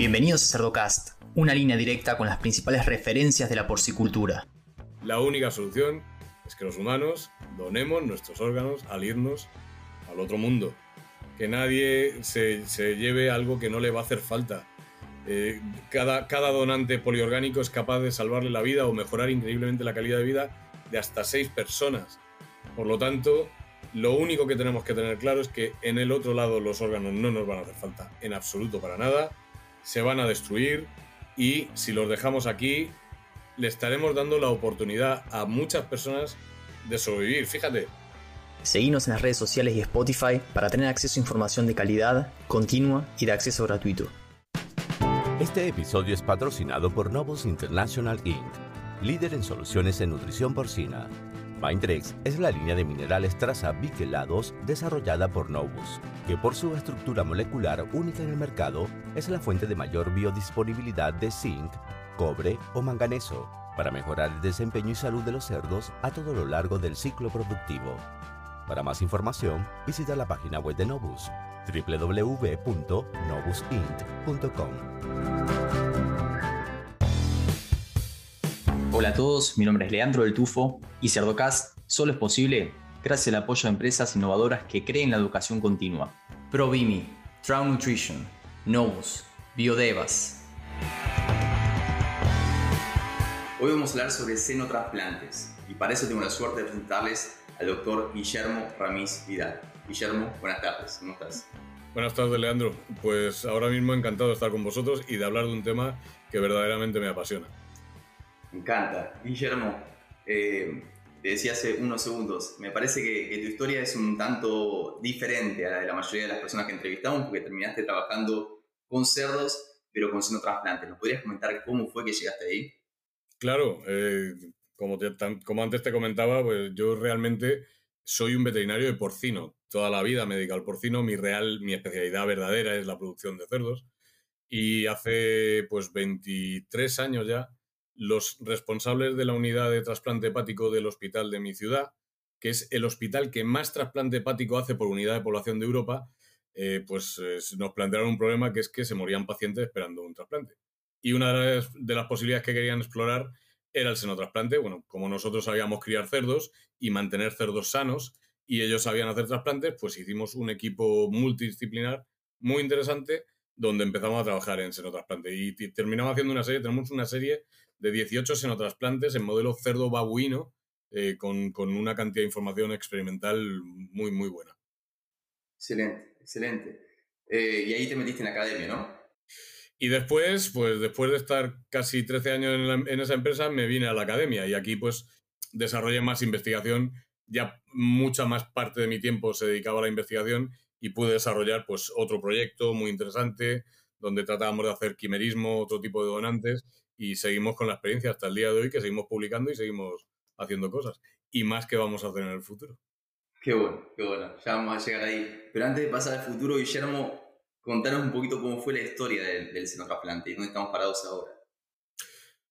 Bienvenidos a Cerdocast, una línea directa con las principales referencias de la porcicultura. La única solución es que los humanos donemos nuestros órganos al irnos al otro mundo. Que nadie se, lleve algo que no le va a hacer falta. Eh, cada, cada donante poliorgánico es capaz de salvarle la vida o mejorar increíblemente la calidad de vida de hasta seis personas. Por lo tanto, lo único que tenemos que tener claro es que en el otro lado los órganos no nos van a hacer falta en absoluto para nada se van a destruir y si los dejamos aquí, le estaremos dando la oportunidad a muchas personas de sobrevivir. Fíjate. Seguimos en las redes sociales y Spotify para tener acceso a información de calidad, continua y de acceso gratuito. Este episodio es patrocinado por Novus International Inc., líder en soluciones en nutrición porcina Mindrex es la línea de minerales traza biquelados desarrollada por Novus, que por su estructura molecular única en el mercado es la fuente de mayor biodisponibilidad de zinc, cobre o manganeso para mejorar el desempeño y salud de los cerdos a todo lo largo del ciclo productivo. Para más información, visita la página web de Novus www.novusint.com. Hola a todos, mi nombre es Leandro del Tufo y Cerdocast solo es posible gracias al apoyo de empresas innovadoras que creen la educación continua. ProVimi, Trout Nutrition, Novus, Biodevas. Hoy vamos a hablar sobre senotrasplantes y para eso tengo la suerte de presentarles al doctor Guillermo Ramírez Vidal. Guillermo, buenas tardes, ¿cómo estás? Buenas tardes, Leandro. Pues ahora mismo encantado de estar con vosotros y de hablar de un tema que verdaderamente me apasiona. Me encanta. Guillermo, eh, te decía hace unos segundos, me parece que, tu historia es un tanto diferente a la de la mayoría de las personas que entrevistamos porque terminaste trabajando con cerdos, pero con trasplante. ¿Nos podrías comentar cómo fue que llegaste ahí? Claro, eh, como, como antes te comentaba, pues yo realmente soy un veterinario de porcino. Toda la vida me he dedicado al porcino. Mi real, mi especialidad verdadera es la producción de cerdos. Y hace pues 23 años ya los responsables de la unidad de trasplante hepático del hospital de mi ciudad, que es el hospital que más trasplante hepático hace por unidad de población de Europa, eh, pues eh, nos plantearon un problema que es que se morían pacientes esperando un trasplante. Y una de las, posibilidades que querían explorar era el senotrasplante. Bueno, como nosotros sabíamos criar cerdos y mantener cerdos sanos y ellos sabían hacer trasplantes, pues hicimos un equipo multidisciplinar muy interesante donde empezamos a trabajar en senotrasplante. Y terminamos haciendo una serie, tenemos una serie de 18 senotrasplantes en modelo cerdo babuino, eh, con, una cantidad de información experimental muy, muy buena. Excelente, excelente. Eh, y ahí te metiste en la academia, ¿no? Y después, pues después de estar casi 13 años en, en, esa empresa, me vine a la academia y aquí pues desarrollé más investigación. Ya mucha más parte de mi tiempo se dedicaba a la investigación y pude desarrollar pues otro proyecto muy interesante donde tratábamos de hacer quimerismo, otro tipo de donantes y seguimos con la experiencia hasta el día de hoy que seguimos publicando y seguimos haciendo cosas y más que vamos a hacer en el futuro. Qué bueno, qué bueno, ya vamos a llegar ahí. Pero antes de pasar al futuro, Guillermo, contanos un poquito cómo fue la historia del, del senotrasplante y dónde estamos parados ahora.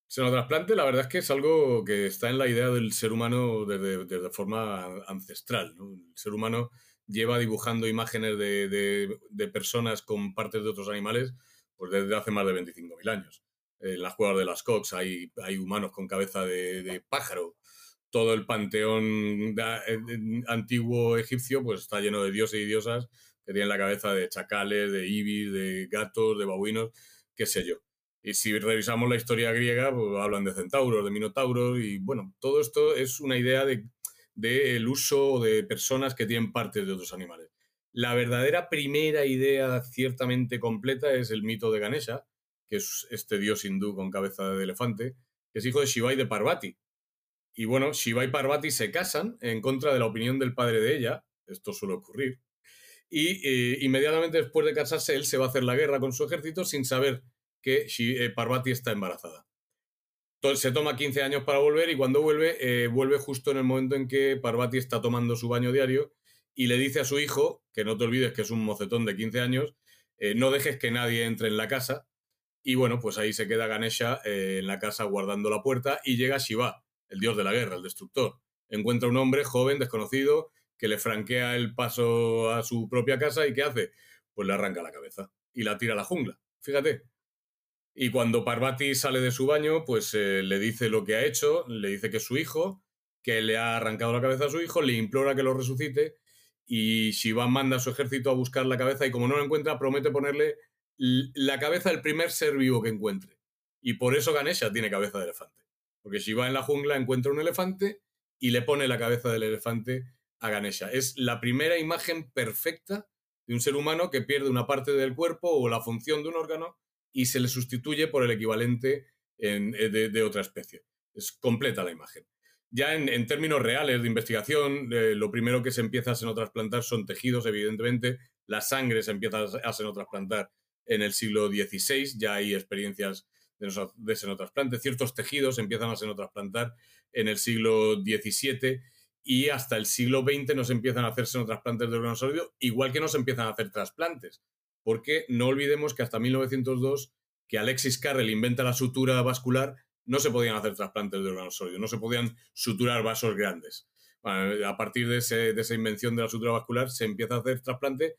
Senotrasplante, la verdad es que es algo que está en la idea del ser humano desde, desde forma ancestral. El ser humano lleva dibujando imágenes de, personas con partes de otros animales pues desde hace más de 25.000 años. En las cuevas de las Cox hay, hay humanos con cabeza de, pájaro. Todo el panteón antiguo egipcio pues está lleno de dioses y diosas que tienen la cabeza de chacales, de ibis, de gatos, de babuinos, qué sé yo. Y si revisamos la historia griega, pues hablan de centauros, de minotauros, y bueno, todo esto es una idea de del uso de personas que tienen partes de otros animales. La verdadera primera idea ciertamente completa es el mito de Ganesha, que es este dios hindú con cabeza de elefante, que es hijo de Shiva y de Parvati. Y bueno, Shiva y Parvati se casan en contra de la opinión del padre de ella, esto suele ocurrir, y eh, inmediatamente después de casarse él se va a hacer la guerra con su ejército sin saber que eh, Parvati está embarazada. Entonces se toma 15 años para volver y cuando vuelve, eh, vuelve justo en el momento en que Parvati está tomando su baño diario y le dice a su hijo, que no te olvides que es un mocetón de 15 años, no dejes que nadie entre en la casa. Y bueno, pues ahí se queda Ganesha eh, en la casa guardando la puerta y llega Shiva, el dios de la guerra, el destructor. Encuentra un hombre joven, desconocido, que le franquea el paso a su propia casa y ¿qué hace? Pues le arranca la cabeza y la tira a la jungla. Fíjate, Y cuando Parvati sale de su baño, pues eh, le dice lo que ha hecho, le dice que es su hijo, que le ha arrancado la cabeza a su hijo, le implora que lo resucite y Shiva manda a su ejército a buscar la cabeza y como no lo encuentra, promete ponerle la cabeza del primer ser vivo que encuentre. Y por eso Ganesha tiene cabeza de elefante. Porque Shiva en la jungla encuentra un elefante y le pone la cabeza del elefante a Ganesha. Es la primera imagen perfecta de un ser humano que pierde una parte del cuerpo o la función de un órgano y se le sustituye por el equivalente eh, de, otra especie. Es completa la imagen. Ya en, términos reales de investigación, eh, lo primero que se empieza a xenotrasplantar son tejidos, evidentemente. La sangre se empieza a xenotrasplantar en el siglo XVI, ya hay experiencias de, xenotrasplante. Ciertos tejidos empiezan a xenotrasplantar en el siglo XVII y hasta el siglo XX no se empiezan a hacer xenotrasplantes de órganos sólidos, igual que no se empiezan a hacer trasplantes. Porque no olvidemos que hasta 1902, que Alexis Carrel inventa la sutura vascular, no se podían hacer trasplantes de órganos sólidos, no se podían suturar vasos grandes. a partir de, de, esa invención de la sutura vascular se empieza a hacer trasplante,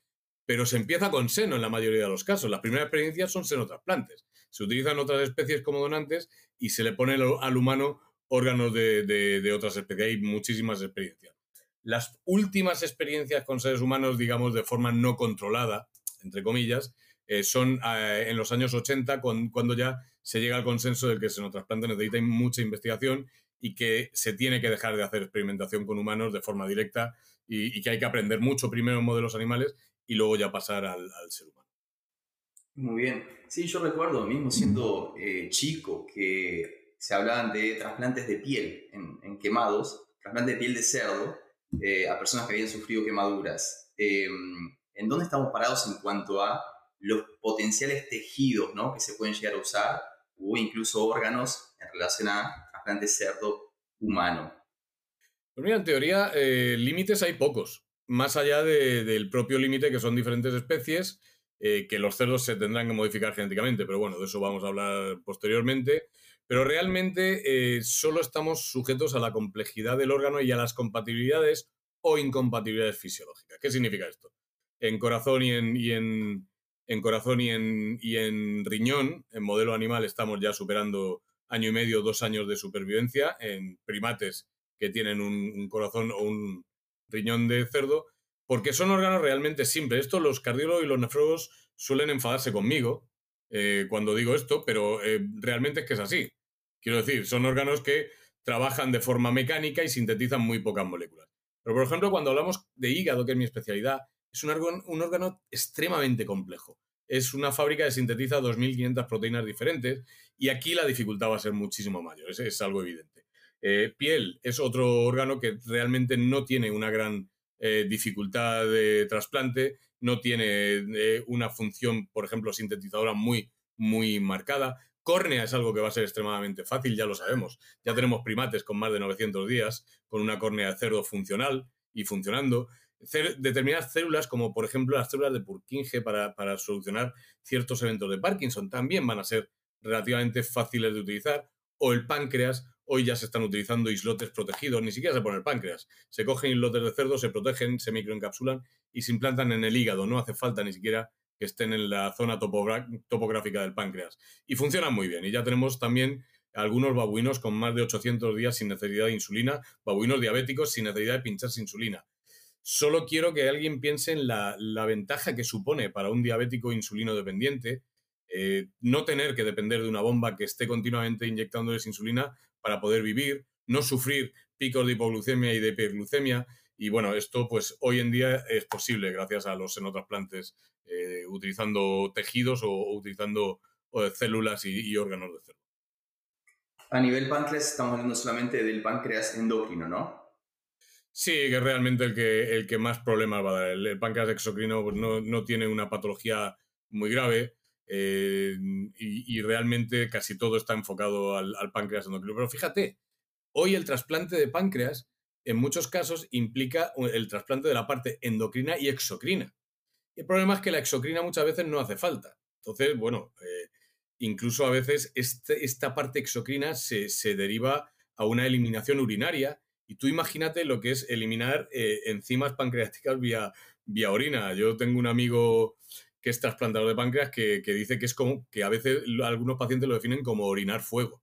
pero se empieza con seno en la mayoría de los casos. Las primeras experiencias son senotrasplantes. Se utilizan otras especies como donantes y se le pone al humano órganos de, otras especies. Hay muchísimas experiencias. Las últimas experiencias con seres humanos, digamos, de forma no controlada, entre comillas, eh, son eh, en los años 80, cuando ya se llega al consenso del que se nos trasplante necesita mucha investigación y que se tiene que dejar de hacer experimentación con humanos de forma directa y, que hay que aprender mucho primero en modelos animales y luego ya pasar al, ser humano. Muy bien. Sí, yo recuerdo, mismo siendo eh, chico, que se hablaban de trasplantes de piel en, quemados, trasplantes de piel de cerdo eh, a personas que habían sufrido quemaduras. Em, ¿En dónde estamos parados en cuanto a los potenciales tejidos ¿no? que se pueden llegar a usar o incluso órganos en relación a trasplantes cerdo humano? Pues mira, en teoría, eh, límites hay pocos, más allá del propio límite que son diferentes especies. Eh, que los cerdos se tendrán que modificar genéticamente, pero bueno, de eso vamos a hablar posteriormente. Pero realmente eh, solo estamos sujetos a la complejidad del órgano y a las compatibilidades o incompatibilidades fisiológicas. ¿Qué significa esto? En corazón y en, corazón y en, riñón, en modelo animal, estamos ya superando año y medio, dos años de supervivencia. En primates que tienen un, corazón o un riñón de cerdo, porque son órganos realmente simples. Esto los cardiólogos y los nefrólogos suelen enfadarse conmigo eh, cuando digo esto, pero eh, realmente es que es así. Quiero decir, son órganos que trabajan de forma mecánica y sintetizan muy pocas moléculas. Pero, por ejemplo, cuando hablamos de hígado, que es mi especialidad, es un órgano, un órgano extremadamente complejo. Es una fábrica que sintetiza 2.500 proteínas diferentes y aquí la dificultad va a ser muchísimo mayor, es, es algo evidente. Eh, piel es otro órgano que realmente no tiene una gran eh, dificultad de trasplante, no tiene eh, una función, por ejemplo, sintetizadora muy, muy marcada. Córnea es algo que va a ser extremadamente fácil, ya lo sabemos. Ya tenemos primates con más de 900 días, con una córnea de cerdo funcional y funcionando. determinadas células, como por ejemplo las células de Purkinje para, para solucionar ciertos eventos de Parkinson, también van a ser relativamente fáciles de utilizar. O el páncreas, hoy ya se están utilizando islotes protegidos, ni siquiera se pone el páncreas. Se cogen islotes de cerdo, se protegen, se microencapsulan y se implantan en el hígado. No hace falta ni siquiera que estén en la zona topográfica del páncreas. Y funcionan muy bien. Y ya tenemos también algunos babuinos con más de 800 días sin necesidad de insulina, babuinos diabéticos sin necesidad de pincharse insulina. Solo quiero que alguien piense en la, ventaja que supone para un diabético insulino dependiente eh, no tener que depender de una bomba que esté continuamente inyectándoles insulina para poder vivir, no sufrir picos de hipoglucemia y de hiperglucemia. Y bueno, esto pues hoy en día es posible gracias a los senotrasplantes eh, utilizando tejidos o, utilizando células y, órganos de cerdo. A nivel páncreas estamos hablando solamente del páncreas endocrino, ¿no? Sí, que es realmente el que, el que más problemas va a dar. El, páncreas exocrino pues, no, tiene una patología muy grave eh, y, realmente casi todo está enfocado al, páncreas endocrino. Pero fíjate, hoy el trasplante de páncreas en muchos casos implica el trasplante de la parte endocrina y exocrina el problema es que la exocrina muchas veces no hace falta. Entonces, bueno, eh, incluso a veces este, esta parte exocrina se, deriva a una eliminación urinaria. Y tú imagínate lo que es eliminar eh, enzimas pancreáticas vía, vía orina. Yo tengo un amigo que es trasplantador de páncreas, que, dice que es como que a veces algunos pacientes lo definen como orinar fuego.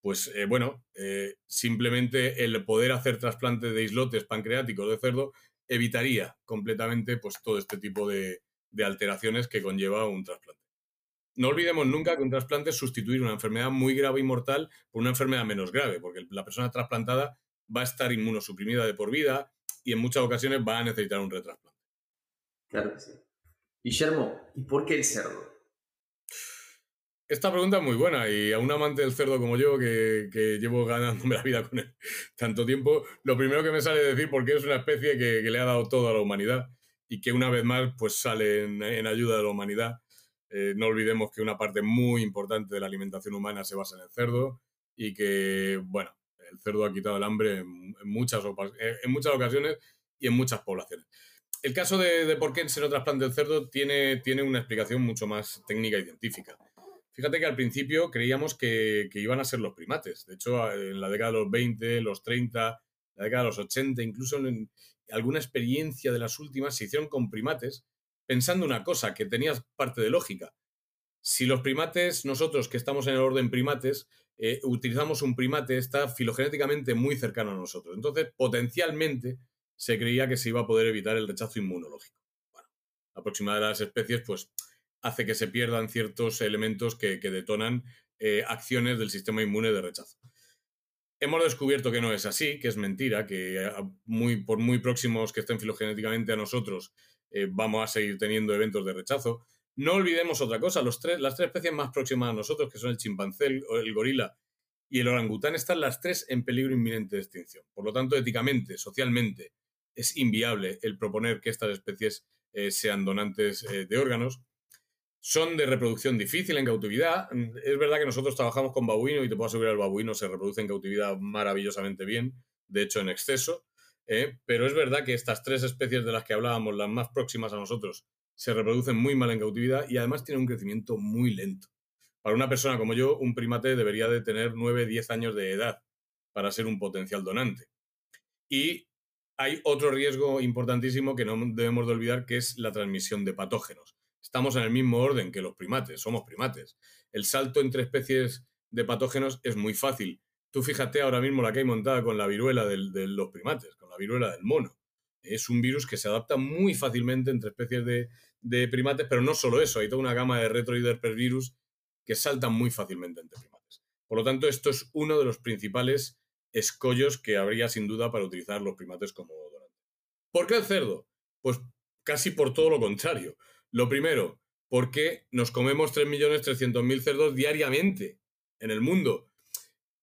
Pues eh, bueno, eh, simplemente el poder hacer trasplantes de islotes pancreáticos de cerdo evitaría completamente pues, todo este tipo de, de alteraciones que conlleva un trasplante. No olvidemos nunca que un trasplante es sustituir una enfermedad muy grave y mortal por una enfermedad menos grave, porque la persona trasplantada va a estar inmunosuprimida de por vida y en muchas ocasiones va a necesitar un retrasplante. Claro que sí. Guillermo, ¿y por qué el cerdo? Esta pregunta es muy buena y a un amante del cerdo como yo, que, llevo ganándome la vida con él tanto tiempo, lo primero que me sale decir porque es una especie que, le ha dado todo a la humanidad y que una vez más pues sale en, ayuda de la humanidad. Eh, no olvidemos que una parte muy importante de la alimentación humana se basa en el cerdo y que, bueno, el cerdo ha quitado el hambre en muchas ocasiones y en muchas poblaciones. El caso de, por qué se no trasplante el cerdo tiene, tiene una explicación mucho más técnica y científica. Fíjate que al principio creíamos que, iban a ser los primates. De hecho, en la década de los 20, los 30, la década de los 80, incluso en alguna experiencia de las últimas se hicieron con primates, pensando una cosa que tenía parte de lógica. Si los primates, nosotros que estamos en el orden primates, eh, utilizamos un primate, está filogenéticamente muy cercano a nosotros. Entonces, potencialmente, se creía que se iba a poder evitar el rechazo inmunológico. Bueno, la próxima de las especies, pues, hace que se pierdan ciertos elementos que, detonan eh, acciones del sistema inmune de rechazo. Hemos descubierto que no es así, que es mentira, que muy, por muy próximos que estén filogenéticamente a nosotros, eh, vamos a seguir teniendo eventos de rechazo. No olvidemos otra cosa, los tres, las tres especies más próximas a nosotros, que son el chimpancé, el, gorila y el orangután, están las tres en peligro inminente de extinción. Por lo tanto, éticamente, socialmente, es inviable el proponer que estas especies sean donantes de órganos son de reproducción difícil en cautividad. Es verdad que nosotros trabajamos con babuino y te puedo asegurar el babuino se reproduce en cautividad maravillosamente bien, de hecho en exceso, ¿eh? pero es verdad que estas tres especies de las que hablábamos, las más próximas a nosotros, se reproducen muy mal en cautividad y además tienen un crecimiento muy lento. Para una persona como yo, un primate debería de tener 9-10 años de edad para ser un potencial donante. Y hay otro riesgo importantísimo que no debemos de olvidar, que es la transmisión de patógenos estamos en el mismo orden que los primates, somos primates. El salto entre especies de patógenos es muy fácil. Tú fíjate ahora mismo la que hay montada con la viruela de los primates, con la viruela del mono. Es un virus que se adapta muy fácilmente entre especies de, primates, pero no solo eso, hay toda una gama de retro y que saltan muy fácilmente entre primates. Por lo tanto, esto es uno de los principales escollos que habría sin duda para utilizar los primates como donante. ¿Por qué el cerdo? Pues casi por todo lo contrario. Lo primero, porque nos comemos 3.300.000 cerdos diariamente en el mundo.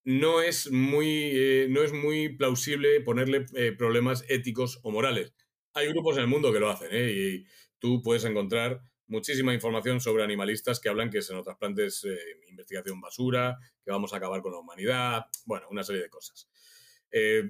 No es muy, eh, no es muy plausible ponerle eh, problemas éticos o morales. Hay grupos en el mundo que lo hacen, ¿eh? y tú puedes encontrar muchísima información sobre animalistas que hablan que trasplantes es investigación basura, que vamos a acabar con la humanidad, bueno, una serie de cosas.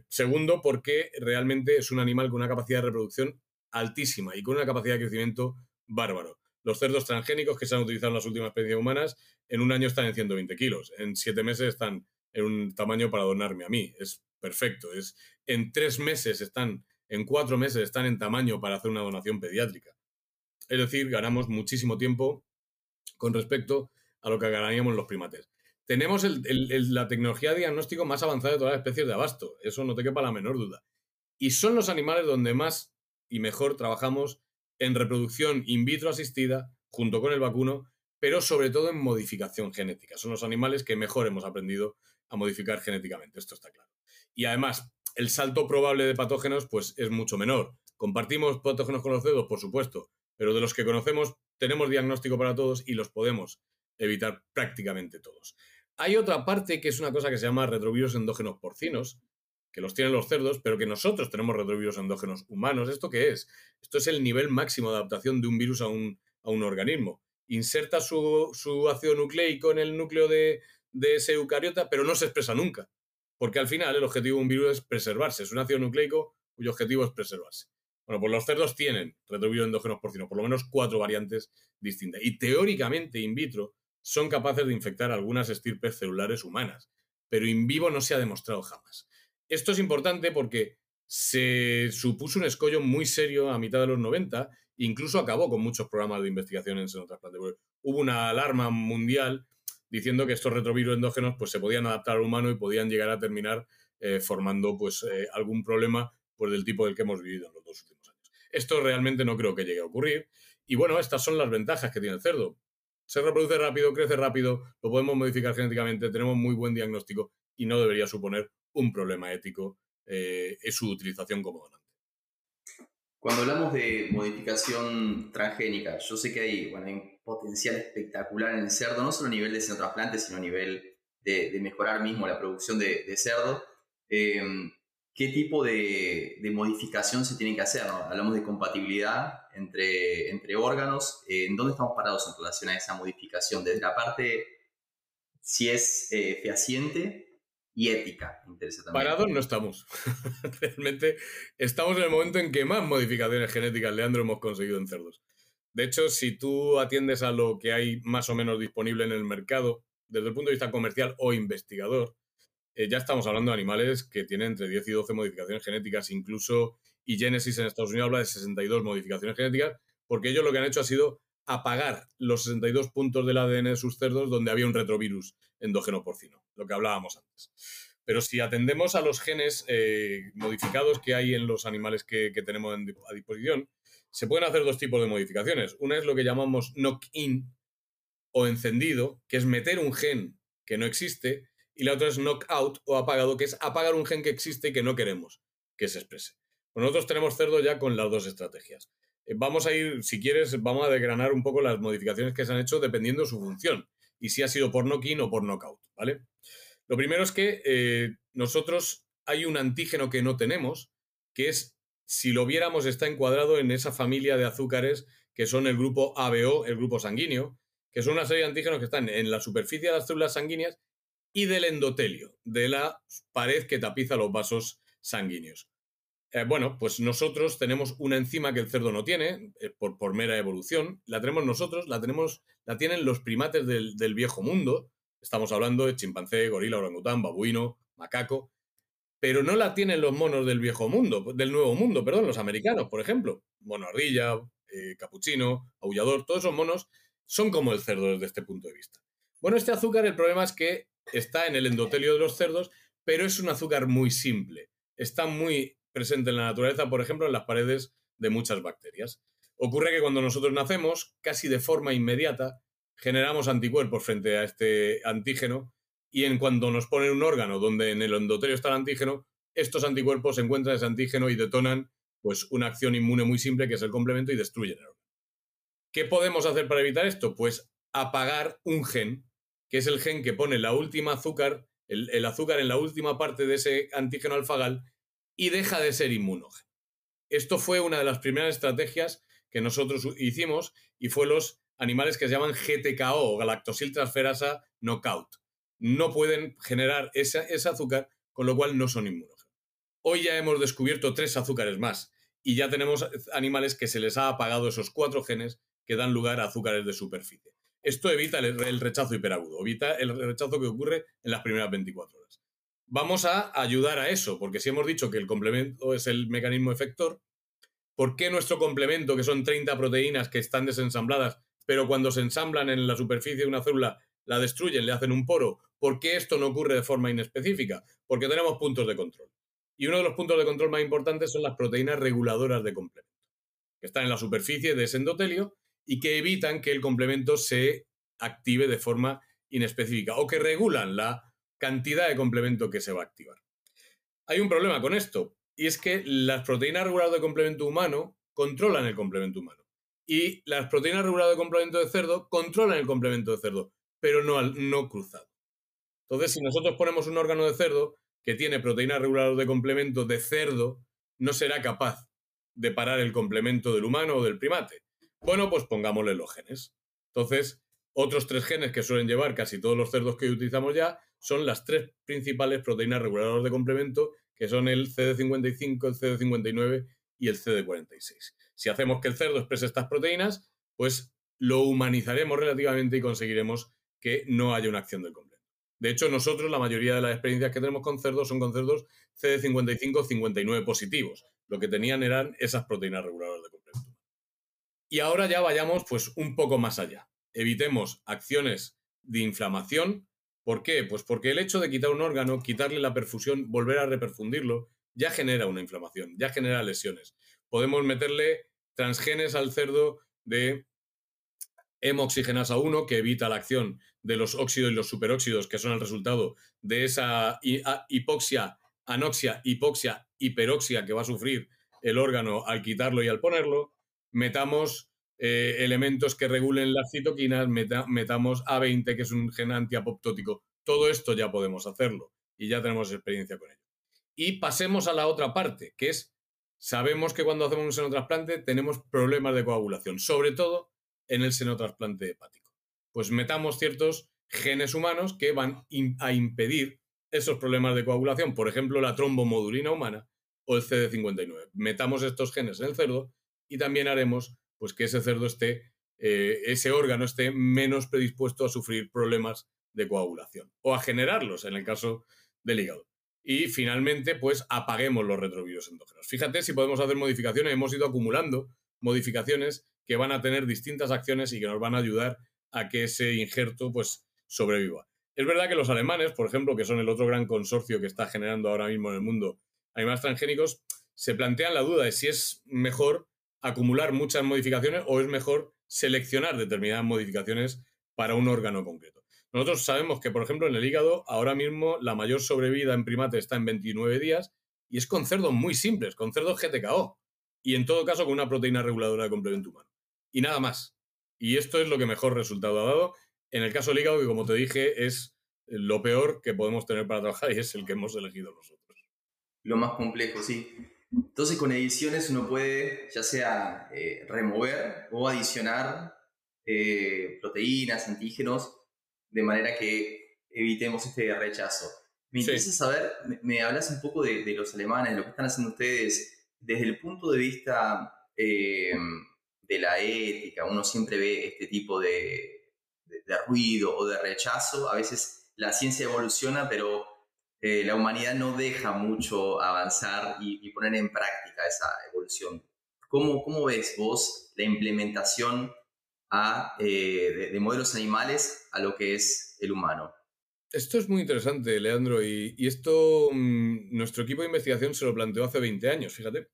segundo, porque realmente es un animal con una capacidad de reproducción altísima y con una capacidad de crecimiento bárbaro. Los cerdos transgénicos que se han utilizado en las últimas especies humanas, en un año están en 120 kilos, en siete meses están en un tamaño para donarme a mí. Es perfecto. Es, en tres meses están, en cuatro meses están en tamaño para hacer una donación pediátrica. Es decir, ganamos muchísimo tiempo con respecto a lo que ganaríamos los primates. Tenemos la tecnología de diagnóstico más avanzada de todas las especies de abasto, eso no te quepa la menor duda. Y son los animales donde más y mejor trabajamos en reproducción in vitro asistida junto con el vacuno, pero sobre todo en modificación genética. Son los animales que mejor hemos aprendido a modificar genéticamente, esto está claro. Y además, el salto probable de patógenos pues es mucho menor. Compartimos patógenos con los dedos, por supuesto, pero de los que conocemos tenemos diagnóstico para todos y los podemos evitar prácticamente todos. Hay otra parte que es una cosa que se llama retrovirus endógenos porcinos, que los tienen los cerdos, pero que nosotros tenemos retrovirus endógenos humanos. ¿Esto qué es? Esto es el nivel máximo de adaptación de un virus a un, organismo. Inserta su, ácido nucleico en el núcleo de, ese eucariota, pero no se expresa nunca. Porque al final el objetivo de un virus es preservarse. Es un ácido nucleico cuyo objetivo es preservarse. Bueno, pues los cerdos tienen retrovirus endógenos porcinos, por lo menos cuatro variantes distintas. Y teóricamente, in vitro, son capaces de infectar algunas estirpes celulares humanas. Pero in vivo no se ha demostrado jamás. Esto es importante porque se supuso un escollo muy serio a mitad de los 90 incluso acabó con muchos programas de investigación en senotrasplante. Hubo una alarma mundial diciendo que estos retrovirus endógenos pues, se podían adaptar al humano y podían llegar a terminar eh, formando pues, eh, algún problema pues, del tipo del que hemos vivido en los dos últimos años. Esto realmente no creo que llegue a ocurrir. Y bueno, estas son las ventajas que tiene el cerdo. Se reproduce rápido, crece rápido, lo podemos modificar genéticamente, tenemos muy buen diagnóstico y no debería suponer un problema ético eh, su utilización como donante. Cuando hablamos de modificación transgénica, yo sé que hay, bueno, un potencial espectacular en el cerdo, no solo a nivel de xenotrasplante, sino a nivel de, mejorar mismo la producción de, cerdo. Em, ¿Qué tipo de, modificación se tiene que hacer? Hablamos de compatibilidad entre, entre órganos. ¿En dónde estamos parados en relación a esa modificación? Desde la parte si es eh, fehaciente y ética. Interesa también. Parados no estamos. Realmente estamos en el momento en que más modificaciones genéticas, Leandro, hemos conseguido en cerdos. De hecho, si tú atiendes a lo que hay más o menos disponible en el mercado, desde el punto de vista comercial o investigador, eh, ya estamos hablando de animales que tienen entre 10 y 12 modificaciones genéticas, incluso y Genesis en Estados Unidos habla de 62 modificaciones genéticas, porque ellos lo que han hecho ha sido apagar los 62 puntos del ADN de sus cerdos donde había un retrovirus endógeno porcino, lo que hablábamos antes. Pero si atendemos a los genes eh, modificados que hay en los animales que, tenemos a disposición, se pueden hacer dos tipos de modificaciones. Una es lo que llamamos knock-in o encendido, que es meter un gen que no existe, y la otra es knock-out o apagado, que es apagar un gen que existe y que no queremos que se exprese. Pues nosotros tenemos cerdo ya con las dos estrategias. Eh, vamos a ir, si quieres, vamos a desgranar un poco las modificaciones que se han hecho dependiendo de su función y si ha sido por knock-in o por knockout, ¿vale? Lo primero es que eh, nosotros hay un antígeno que no tenemos, que es, si lo viéramos, está encuadrado en esa familia de azúcares que son el grupo ABO, el grupo sanguíneo, que son una serie de antígenos que están en la superficie de las células sanguíneas y del endotelio, de la pared que tapiza los vasos sanguíneos. Eh, bueno, pues nosotros tenemos una enzima que el cerdo no tiene, eh, por, por, mera evolución. La tenemos nosotros, la, tenemos, la tienen los primates del, viejo mundo. Estamos hablando de chimpancé, gorila, orangután, babuino, macaco. Pero no la tienen los monos del viejo mundo, del nuevo mundo, perdón, los americanos, por ejemplo. Mono ardilla, eh, capuchino, aullador, todos esos monos son como el cerdo desde este punto de vista. Bueno, este azúcar, el problema es que está en el endotelio de los cerdos, pero es un azúcar muy simple. Está muy presente en la naturaleza, por ejemplo, en las paredes de muchas bacterias. Ocurre que cuando nosotros nacemos, casi de forma inmediata, generamos anticuerpos frente a este antígeno y en cuanto nos ponen un órgano donde en el endotelio está el antígeno, estos anticuerpos encuentran ese antígeno y detonan pues una acción inmune muy simple que es el complemento y destruyen el órgano. ¿Qué podemos hacer para evitar esto? Pues apagar un gen, que es el gen que pone la última azúcar, el, azúcar en la última parte de ese antígeno alfagal y deja de ser inmunógeno. Esto fue una de las primeras estrategias que nosotros hicimos y fue los animales que se llaman GTKO o galactosiltransferasa knockout. No pueden generar ese azúcar, con lo cual no son inmunógenos. Hoy ya hemos descubierto tres azúcares más y ya tenemos animales que se les ha apagado esos cuatro genes que dan lugar a azúcares de superficie. Esto evita el rechazo hiperagudo, evita el rechazo que ocurre en las primeras 24 horas vamos a ayudar a eso, porque si hemos dicho que el complemento es el mecanismo efector, ¿por qué nuestro complemento, que son 30 proteínas que están desensambladas, pero cuando se ensamblan en la superficie de una célula la destruyen, le hacen un poro? ¿Por qué esto no ocurre de forma inespecífica? Porque tenemos puntos de control. Y uno de los puntos de control más importantes son las proteínas reguladoras de complemento, que están en la superficie de ese endotelio y que evitan que el complemento se active de forma inespecífica o que regulan la cantidad de complemento que se va a activar. Hay un problema con esto, y es que las proteínas reguladas de complemento humano controlan el complemento humano. Y las proteínas reguladas de complemento de cerdo controlan el complemento de cerdo, pero no, no cruzado. Entonces, si nosotros ponemos un órgano de cerdo que tiene proteínas reguladas de complemento de cerdo, no será capaz de parar el complemento del humano o del primate. Bueno, pues pongámosle los genes. Entonces, otros tres genes que suelen llevar casi todos los cerdos que utilizamos ya son las tres principales proteínas reguladoras de complemento, que son el CD55, el CD59 y el CD46. Si hacemos que el cerdo exprese estas proteínas, pues lo humanizaremos relativamente y conseguiremos que no haya una acción del complemento. De hecho, nosotros, la mayoría de las experiencias que tenemos con cerdos son con cerdos CD55-59 positivos. Lo que tenían eran esas proteínas reguladoras de complemento. Y ahora ya vayamos pues un poco más allá. Evitemos acciones de inflamación. ¿Por qué? Pues porque el hecho de quitar un órgano, quitarle la perfusión, volver a reperfundirlo, ya genera una inflamación, ya genera lesiones. Podemos meterle transgenes al cerdo de hemoxigenasa 1, que evita la acción de los óxidos y los superóxidos, que son el resultado de esa hipoxia, anoxia, hipoxia, hiperoxia que va a sufrir el órgano al quitarlo y al ponerlo. Metamos eh, elementos que regulen las citoquinas, metamos A20, que es un gen antiapoptótico. Todo esto ya podemos hacerlo y ya tenemos experiencia con ello. Y pasemos a la otra parte, que es, sabemos que cuando hacemos un senotrasplante tenemos problemas de coagulación, sobre todo en el senotrasplante hepático. Pues metamos ciertos genes humanos que van a impedir esos problemas de coagulación, por ejemplo, la trombomodulina humana o el CD59. Metamos estos genes en el cerdo y también haremos pues, que ese cerdo esté, eh, ese órgano esté menos predispuesto a sufrir problemas de coagulación o a generarlos en el caso del hígado y finalmente pues apaguemos los retrovirus endógenos. Fíjate si podemos hacer modificaciones, hemos ido acumulando modificaciones que van a tener distintas acciones y que nos van a ayudar a que ese injerto pues sobreviva. Es verdad que los alemanes, por ejemplo, que son el otro gran consorcio que está generando ahora mismo en el mundo animales transgénicos, se plantean la duda de si es mejor acumular muchas modificaciones o es mejor seleccionar determinadas modificaciones para un órgano concreto. Nosotros sabemos que, por ejemplo, en el hígado, ahora mismo la mayor sobrevida en primate está en 29 días y es con cerdos muy simples, con cerdos GTKO. Y en todo caso con una proteína reguladora de complemento humano. Y nada más. Y esto es lo que mejor resultado ha dado. En el caso del hígado, que como te dije, es lo peor que podemos tener para trabajar y es el que hemos elegido nosotros. Lo más complejo, sí. Entonces con ediciones uno puede ya sea eh, remover o adicionar eh, proteínas, antígenos de manera que evitemos este rechazo. Me interesa saber, me, hablas un poco de, los alemanes, de lo que están haciendo ustedes desde el punto de vista eh, de la ética. Uno siempre ve este tipo de, ruido o de rechazo. A veces la ciencia evoluciona, pero eh, la humanidad no deja mucho avanzar y, poner en práctica esa evolución. ¿Cómo, ¿Cómo ves vos la implementación eh, de, modelos animales a lo que es el humano. Esto es muy interesante, Leandro, y, esto mm, nuestro equipo de investigación se lo planteó hace 20 años, fíjate.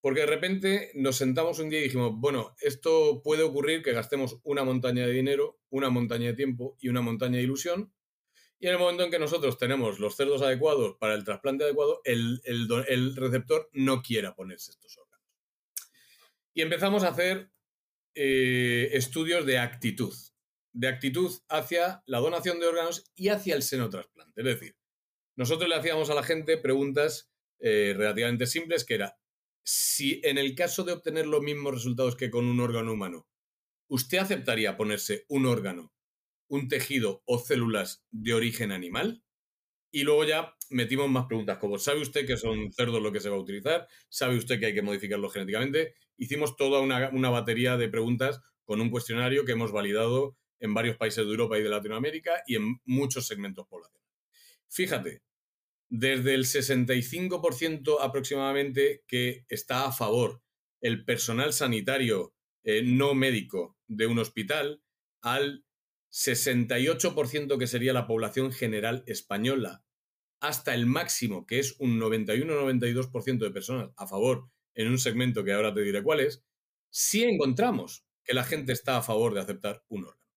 Porque de repente nos sentamos un día y dijimos, bueno, esto puede ocurrir que gastemos una montaña de dinero, una montaña de tiempo y una montaña de ilusión. Y en el momento en que nosotros tenemos los cerdos adecuados para el trasplante adecuado, el, receptor no quiera ponerse estos órganos. Y empezamos a hacer eh, estudios de actitud, de actitud hacia la donación de órganos y hacia el senotrasplante. Es decir, nosotros le hacíamos a la gente preguntas eh, relativamente simples, que era, si en el caso de obtener los mismos resultados que con un órgano humano, ¿usted aceptaría ponerse un órgano, un tejido o células de origen animal? Y luego ya metimos más preguntas como, ¿sabe usted que son cerdos lo que se va a utilizar? ¿Sabe usted que hay que modificarlo genéticamente? Hicimos toda una, batería de preguntas con un cuestionario que hemos validado en varios países de Europa y de Latinoamérica y en muchos segmentos poblacionales. Fíjate, desde el 65% aproximadamente que está a favor el personal sanitario eh, no médico de un hospital al 68% que sería la población general española, hasta el máximo, que es un 91-92% de personas a favor en un segmento que ahora te diré cuál es, sí encontramos que la gente está a favor de aceptar un órgano.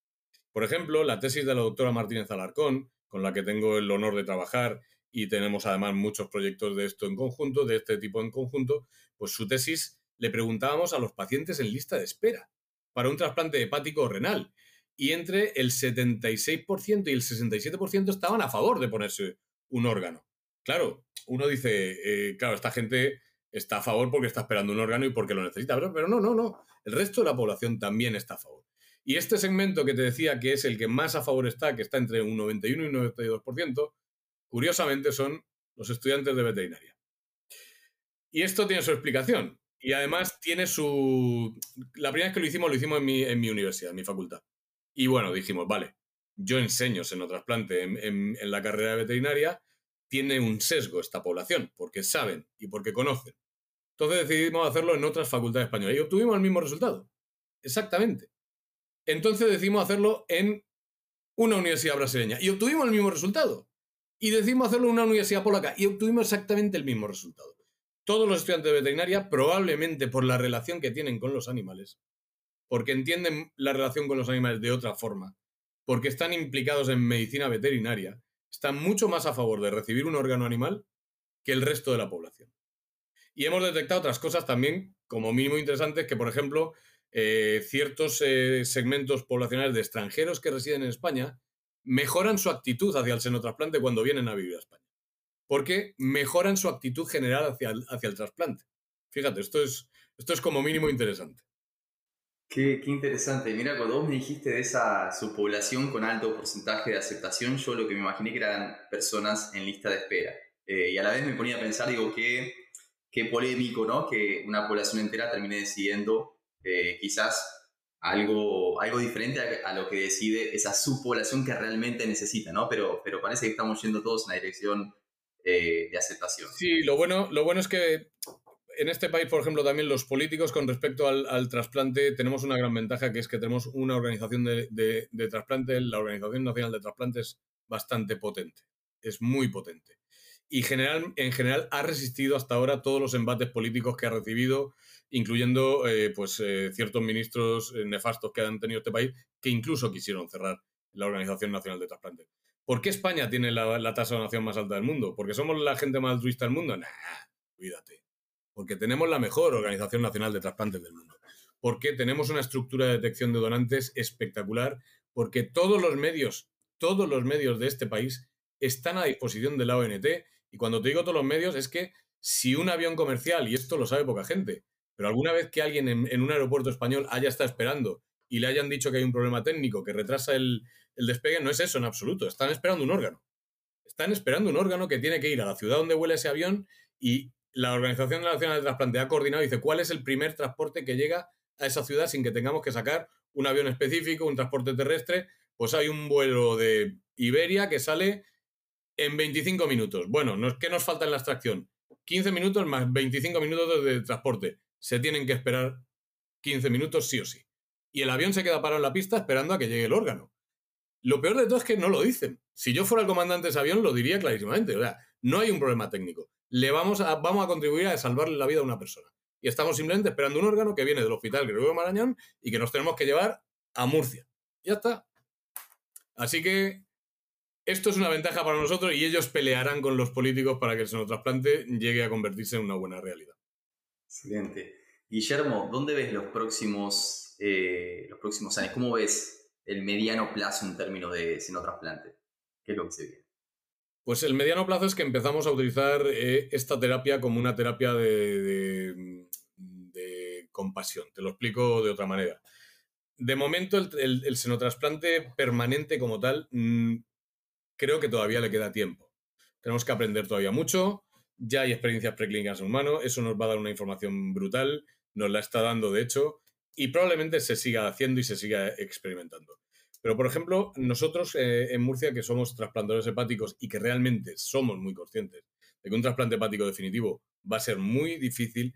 Por ejemplo, la tesis de la doctora Martínez Alarcón, con la que tengo el honor de trabajar y tenemos además muchos proyectos de esto en conjunto, de este tipo en conjunto, pues su tesis le preguntábamos a los pacientes en lista de espera para un trasplante hepático o renal y entre el 76% y el 67% estaban a favor de ponerse un órgano. Claro, uno dice, eh, claro, esta gente está a favor porque está esperando un órgano y porque lo necesita, pero, pero no, no, no. El resto de la población también está a favor. Y este segmento que te decía que es el que más a favor está, que está entre un 91 y un 92%, curiosamente son los estudiantes de veterinaria. Y esto tiene su explicación. Y además tiene su... La primera vez que lo hicimos, lo hicimos en mi, en mi universidad, en mi facultad. Y bueno, dijimos, vale, yo enseño senotrasplante en, en, la carrera veterinaria, tiene un sesgo esta población, porque saben y porque conocen Entonces decidimos hacerlo en otras facultades españolas y obtuvimos el mismo resultado. Exactamente. Entonces decidimos hacerlo en una universidad brasileña y obtuvimos el mismo resultado. Y decidimos hacerlo en una universidad polaca y obtuvimos exactamente el mismo resultado. Todos los estudiantes de veterinaria, probablemente por la relación que tienen con los animales, porque entienden la relación con los animales de otra forma, porque están implicados en medicina veterinaria, están mucho más a favor de recibir un órgano animal que el resto de la población. Y hemos detectado otras cosas también, como mínimo interesantes, que por ejemplo, eh, ciertos eh, segmentos poblacionales de extranjeros que residen en España mejoran su actitud hacia el senotrasplante cuando vienen a vivir a España. Porque mejoran su actitud general hacia el, hacia el trasplante. Fíjate, esto es, esto es como mínimo interesante. Qué, qué, interesante. Mira, cuando vos me dijiste de esa subpoblación con alto porcentaje de aceptación, yo lo que me imaginé que eran personas en lista de espera. Eh, y a la vez me ponía a pensar, digo, qué, qué polémico, ¿no? Que una población entera termine decidiendo eh, quizás algo, algo diferente a, lo que decide esa subpoblación que realmente necesita, ¿no? Pero, pero parece que estamos yendo todos en la dirección eh, de aceptación. Sí, lo bueno, lo bueno es que en este país, por ejemplo, también los políticos con respecto al, trasplante tenemos una gran ventaja, que es que tenemos una organización de, de, trasplante, la Organización Nacional de Trasplante es bastante potente, es muy potente. Y general, en general ha resistido hasta ahora todos los embates políticos que ha recibido, incluyendo eh, pues, eh, ciertos ministros eh, nefastos que han tenido este país, que incluso quisieron cerrar la Organización Nacional de Trasplante. ¿Por qué España tiene la, la tasa de donación más alta del mundo? ¿Porque somos la gente más altruista del mundo? Nah, cuídate porque tenemos la mejor Organización Nacional de Trasplantes del mundo, porque tenemos una estructura de detección de donantes espectacular, porque todos los medios, todos los medios de este país están a disposición de la ONT, y cuando te digo todos los medios es que si un avión comercial, y esto lo sabe poca gente, pero alguna vez que alguien en, un aeropuerto español haya estado esperando y le hayan dicho que hay un problema técnico que retrasa el, el despegue, no es eso en absoluto, están esperando un órgano. Están esperando un órgano que tiene que ir a la ciudad donde vuela ese avión y la Organización Nacional de Trasplante ha coordinado y dice cuál es el primer transporte que llega a esa ciudad sin que tengamos que sacar un avión específico, un transporte terrestre. Pues hay un vuelo de Iberia que sale en 25 minutos. Bueno, ¿qué nos falta en la extracción? 15 minutos más 25 minutos de transporte. Se tienen que esperar 15 minutos sí o sí. Y el avión se queda parado en la pista esperando a que llegue el órgano. Lo peor de todo es que no lo dicen. Si yo fuera el comandante de ese avión, lo diría clarísimamente. O sea, no hay un problema técnico le vamos a, vamos a contribuir a salvarle la vida a una persona. Y estamos simplemente esperando un órgano que viene del Hospital Gregorio Marañón y que nos tenemos que llevar a Murcia. Ya está. Así que esto es una ventaja para nosotros y ellos pelearán con los políticos para que el senotrasplante llegue a convertirse en una buena realidad. Excelente. Guillermo, ¿dónde ves los próximos, eh, los próximos años? ¿Cómo ves el mediano plazo en términos de senotrasplante? ¿Qué es lo que se viene? Pues el mediano plazo es que empezamos a utilizar eh, esta terapia como una terapia de, compasión. Te lo explico de otra manera. De momento, el, el, senotrasplante permanente como tal, mm, creo que todavía le queda tiempo. Tenemos que aprender todavía mucho. Ya hay experiencias preclínicas en humanos. Eso nos va a dar una información brutal. Nos la está dando, de hecho. Y probablemente se siga haciendo y se siga experimentando. Pero, por ejemplo, nosotros eh, en Murcia, que somos trasplantadores hepáticos y que realmente somos muy conscientes de que un trasplante hepático definitivo va a ser muy difícil,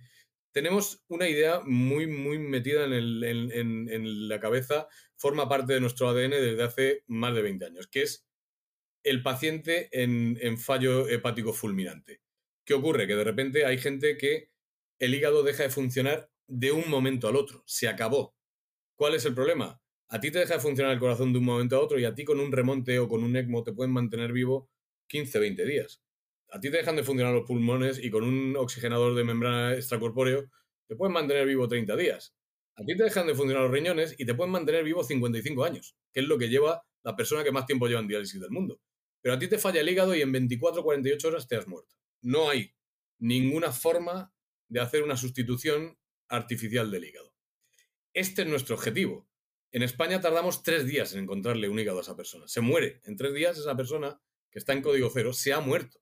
tenemos una idea muy, muy metida en, la cabeza, forma parte de nuestro ADN desde hace más de 20 años, que es el paciente en, en fallo hepático fulminante. ¿Qué ocurre? Que de repente hay gente que el hígado deja de funcionar de un momento al otro, se acabó. ¿Cuál es el problema? A ti te deja de funcionar el corazón de un momento a otro y a ti con un remonte o con un ECMO te pueden mantener vivo 15, 20 días. A ti te dejan de funcionar los pulmones y con un oxigenador de membrana extracorpóreo te pueden mantener vivo 30 días. A ti te dejan de funcionar los riñones y te pueden mantener vivo 55 años, que es lo que lleva la persona que más tiempo lleva en diálisis del mundo. Pero a ti te falla el hígado y en 24 48 horas te has muerto. No hay ninguna forma de hacer una sustitución artificial del hígado. Este es nuestro objetivo. En España tardamos tres días en encontrarle un hígado a esa persona. Se muere. En tres días esa persona que está en código cero se ha muerto.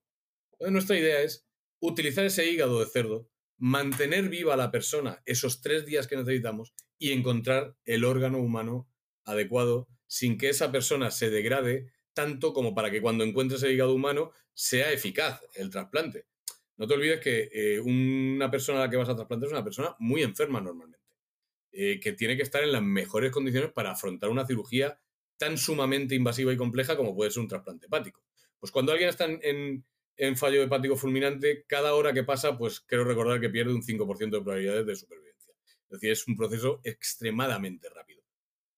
Entonces nuestra idea es utilizar ese hígado de cerdo, mantener viva a la persona esos tres días que necesitamos y encontrar el órgano humano adecuado sin que esa persona se degrade tanto como para que cuando encuentres el hígado humano sea eficaz el trasplante. No te olvides que eh, una persona a la que vas a trasplantar es una persona muy enferma normalmente, eh, que tiene que estar en las mejores condiciones para afrontar una cirugía tan sumamente invasiva y compleja como puede ser un trasplante hepático. Pues cuando alguien está en, en fallo hepático fulminante, cada hora que pasa, pues quiero recordar que pierde un 5% de probabilidades de supervivencia. Es decir, es un proceso extremadamente rápido.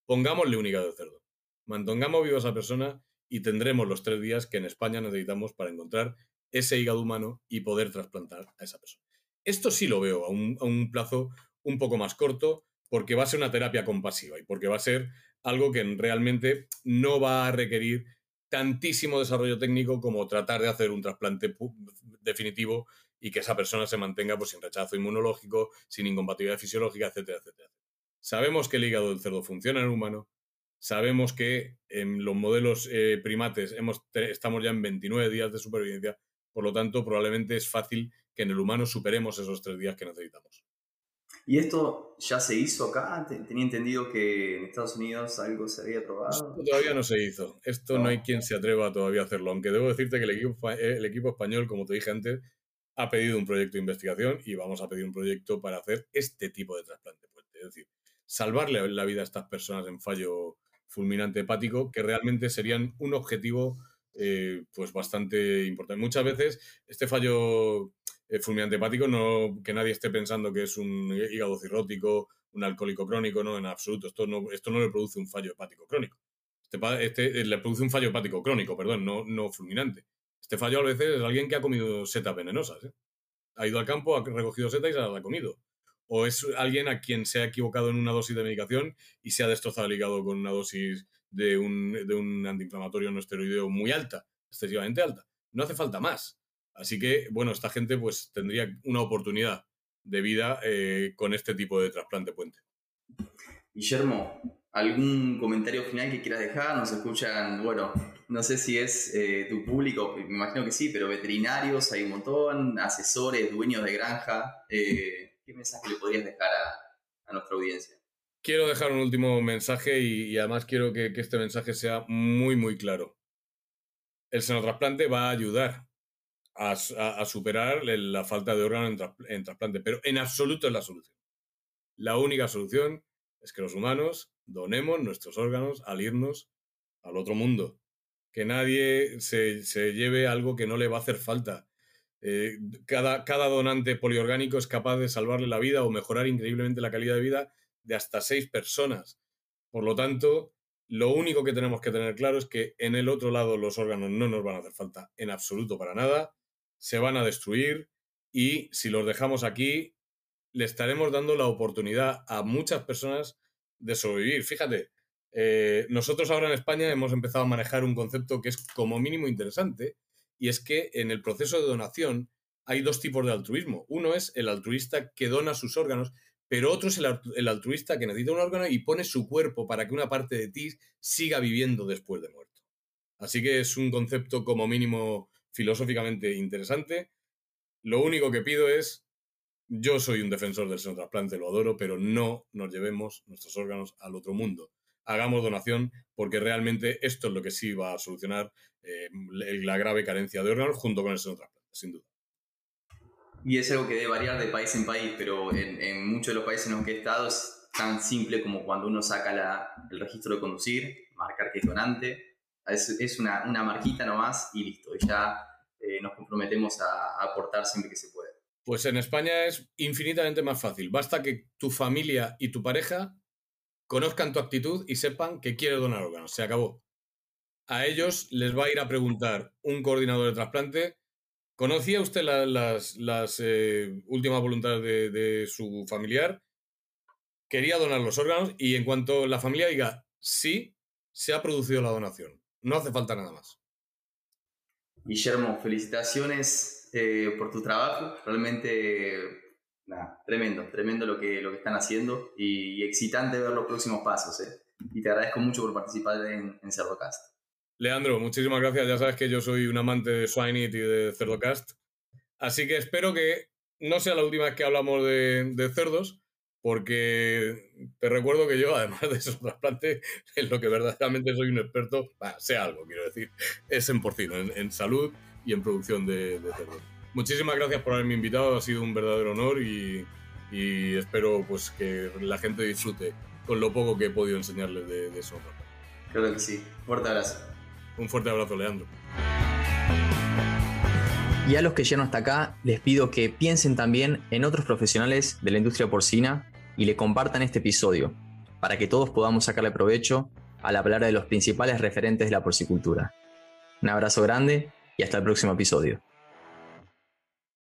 Pongámosle un hígado de cerdo. Mantengamos viva a esa persona y tendremos los tres días que en España necesitamos para encontrar ese hígado humano y poder trasplantar a esa persona. Esto sí lo veo a un, a un plazo un poco más corto porque va a ser una terapia compasiva y porque va a ser algo que realmente no va a requerir tantísimo desarrollo técnico como tratar de hacer un trasplante definitivo y que esa persona se mantenga pues, sin rechazo inmunológico, sin incompatibilidad fisiológica, etcétera, etcétera. Sabemos que el hígado del cerdo funciona en el humano, sabemos que en los modelos eh, primates estamos ya en 29 días de supervivencia, por lo tanto probablemente es fácil que en el humano superemos esos tres días que necesitamos. ¿Y esto ya se hizo acá? Tenía entendido que en Estados Unidos algo se había probado. Esto todavía no se hizo. Esto no. hay quien se atreva todavía a hacerlo. Aunque debo decirte que el equipo, eh, el equipo español, como te dije antes, ha pedido un proyecto de investigación y vamos a pedir un proyecto para hacer este tipo de trasplante Es decir, salvarle la vida a estas personas en fallo fulminante hepático, que realmente serían un objetivo eh, pues bastante importante. Muchas veces este fallo fulminante hepático, no, que nadie esté pensando que es un hígado cirrótico, un alcohólico crónico, no, en absoluto. Esto no, esto no le produce un fallo hepático crónico. Este, este eh, le produce un fallo hepático crónico, perdón, no, no fulminante. Este fallo a veces es alguien que ha comido setas venenosas. ¿eh? Ha ido al campo, ha recogido setas y se las ha comido. O es alguien a quien se ha equivocado en una dosis de medicación y se ha destrozado el hígado con una dosis de un, de un antiinflamatorio no esteroideo muy alta, excesivamente alta. No hace falta más. Así que, bueno, esta gente pues tendría una oportunidad de vida eh, con este tipo de trasplante puente. Guillermo, ¿algún comentario final que quieras dejar? Nos escuchan, bueno, no sé si es eh, tu público, me imagino que sí, pero veterinarios hay un montón, asesores, dueños de granja. Eh, ¿Qué mensaje le podrías dejar a, nuestra audiencia? Quiero dejar un último mensaje y, además quiero que, que, este mensaje sea muy, muy claro. El senotrasplante va a ayudar a, superar la falta de órgano en, trasplante, pero en absoluto es la solución. La única solución es que los humanos donemos nuestros órganos al irnos al otro mundo. Que nadie se, lleve algo que no le va a hacer falta. Eh, cada, cada donante poliorgánico es capaz de salvarle la vida o mejorar increíblemente la calidad de vida de hasta seis personas. Por lo tanto, lo único que tenemos que tener claro es que en el otro lado los órganos no nos van a hacer falta en absoluto para nada se van a destruir y si los dejamos aquí, le estaremos dando la oportunidad a muchas personas de sobrevivir. Fíjate, eh, nosotros ahora en España hemos empezado a manejar un concepto que es como mínimo interesante y es que en el proceso de donación hay dos tipos de altruismo. Uno es el altruista que dona sus órganos, pero otro es el, el altruista que necesita un órgano y pone su cuerpo para que una parte de ti siga viviendo después de muerto. Así que es un concepto como mínimo filosóficamente interesante. Lo único que pido es, yo soy un defensor del seno trasplante, lo adoro, pero no nos llevemos nuestros órganos al otro mundo. Hagamos donación porque realmente esto es lo que sí va a solucionar eh, la grave carencia de órganos junto con el seno trasplante, sin duda. Y es algo que debe variar de país en país, pero en, muchos de los países en los que he estado es tan simple como cuando uno saca el registro de conducir, marcar que es donante, es, una, una, marquita nomás y listo. Y ya eh, nos comprometemos a, aportar siempre que se puede. Pues en España es infinitamente más fácil. Basta que tu familia y tu pareja conozcan tu actitud y sepan que quieres donar órganos. Se acabó. A ellos les va a ir a preguntar un coordinador de trasplante. ¿Conocía usted las, las eh, últimas voluntades de, de su familiar? Quería donar los órganos y en cuanto la familia diga sí, se ha producido la donación. No hace falta nada más. Guillermo, felicitaciones eh, por tu trabajo. Realmente, nada, tremendo, tremendo lo que, lo que están haciendo y, excitante ver los próximos pasos. Eh. Y te agradezco mucho por participar en, en Cerdocast. Leandro, muchísimas gracias. Ya sabes que yo soy un amante de Swineit y de Cerdocast. Así que espero que no sea la última vez que hablamos de, de cerdos porque te recuerdo que yo, además de esos trasplantes, en lo que verdaderamente soy un experto, sé algo, quiero decir, es en porcino, en, salud y en producción de, cerdo. muchísimas gracias por haberme invitado, ha sido un verdadero honor y, espero pues que la gente disfrute con lo poco que he podido enseñarles de, de eso. Creo que sí. Fuerte abrazo. Un fuerte abrazo, Leandro. Y a los que llegaron hasta acá, les pido que piensen también en otros profesionales de la industria porcina y le compartan este episodio, para que todos podamos sacarle provecho al hablar de los principales referentes de la porcicultura. Un abrazo grande y hasta el próximo episodio.